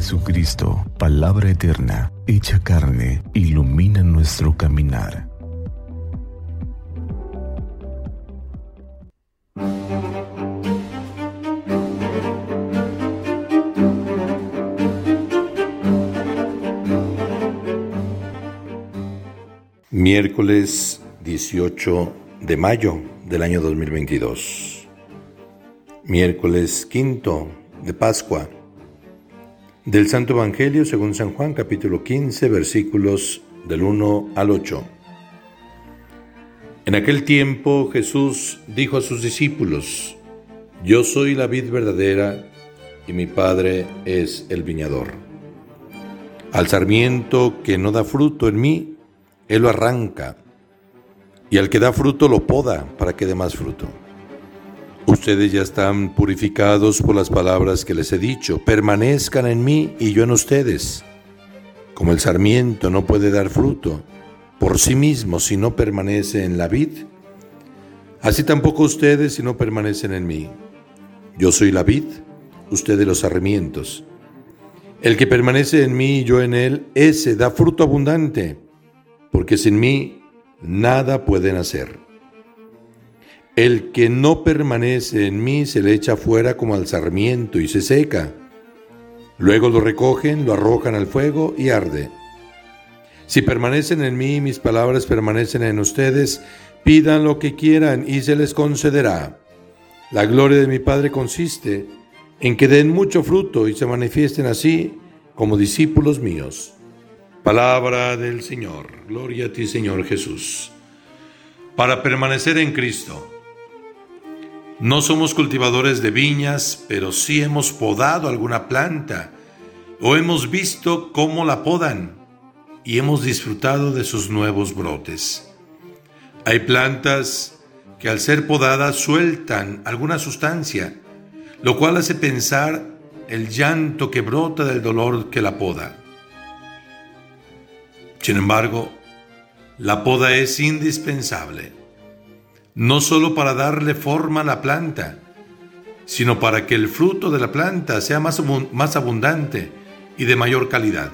Jesucristo, palabra eterna, hecha carne, ilumina nuestro caminar. Miércoles 18 de mayo del año 2022. Miércoles quinto de Pascua. Del Santo Evangelio según San Juan capítulo 15 versículos del 1 al 8. En aquel tiempo Jesús dijo a sus discípulos, Yo soy la vid verdadera y mi Padre es el viñador. Al sarmiento que no da fruto en mí, Él lo arranca, y al que da fruto lo poda para que dé más fruto. Ustedes ya están purificados por las palabras que les he dicho. Permanezcan en mí y yo en ustedes. Como el sarmiento no puede dar fruto por sí mismo si no permanece en la vid, así tampoco ustedes si no permanecen en mí. Yo soy la vid, ustedes los sarmientos. El que permanece en mí y yo en él, ese da fruto abundante, porque sin mí nada pueden hacer. El que no permanece en mí se le echa fuera como al sarmiento y se seca. Luego lo recogen, lo arrojan al fuego y arde. Si permanecen en mí mis palabras permanecen en ustedes, pidan lo que quieran y se les concederá. La gloria de mi Padre consiste en que den mucho fruto y se manifiesten así como discípulos míos. Palabra del Señor. Gloria a ti, Señor Jesús. Para permanecer en Cristo, no somos cultivadores de viñas, pero sí hemos podado alguna planta o hemos visto cómo la podan y hemos disfrutado de sus nuevos brotes. Hay plantas que al ser podadas sueltan alguna sustancia, lo cual hace pensar el llanto que brota del dolor que la poda. Sin embargo, la poda es indispensable no solo para darle forma a la planta, sino para que el fruto de la planta sea más, más abundante y de mayor calidad.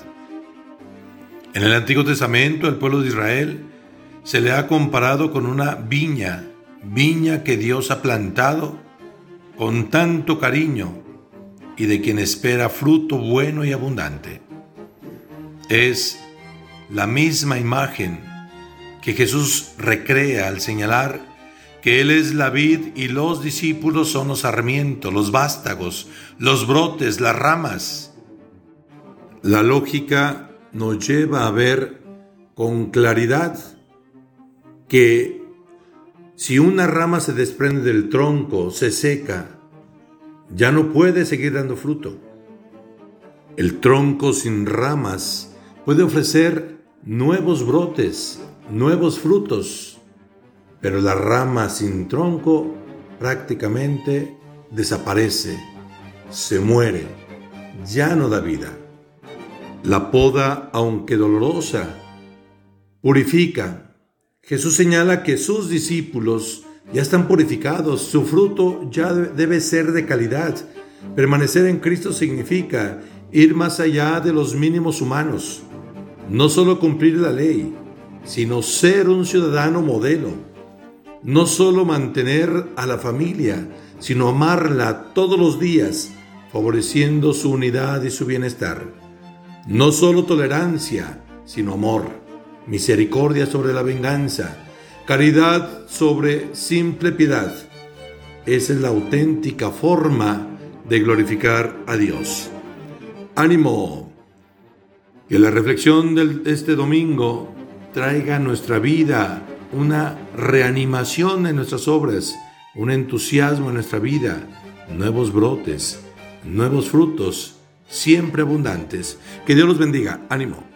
En el Antiguo Testamento, el pueblo de Israel se le ha comparado con una viña, viña que Dios ha plantado con tanto cariño y de quien espera fruto bueno y abundante. Es la misma imagen que Jesús recrea al señalar Él es la vid y los discípulos son los sarmientos, los vástagos, los brotes, las ramas. La lógica nos lleva a ver con claridad que si una rama se desprende del tronco, se seca, ya no puede seguir dando fruto. El tronco sin ramas puede ofrecer nuevos brotes, nuevos frutos pero la rama sin tronco prácticamente desaparece, se muere, ya no da vida. La poda, aunque dolorosa, purifica. Jesús señala que sus discípulos ya están purificados, su fruto ya debe ser de calidad. Permanecer en Cristo significa ir más allá de los mínimos humanos, no solo cumplir la ley, sino ser un ciudadano modelo no solo mantener a la familia, sino amarla todos los días, favoreciendo su unidad y su bienestar. No solo tolerancia, sino amor, misericordia sobre la venganza, caridad sobre simple piedad. Esa es la auténtica forma de glorificar a Dios. Ánimo. Que la reflexión de este domingo traiga nuestra vida una reanimación en nuestras obras, un entusiasmo en nuestra vida, nuevos brotes, nuevos frutos, siempre abundantes. Que Dios los bendiga. Ánimo.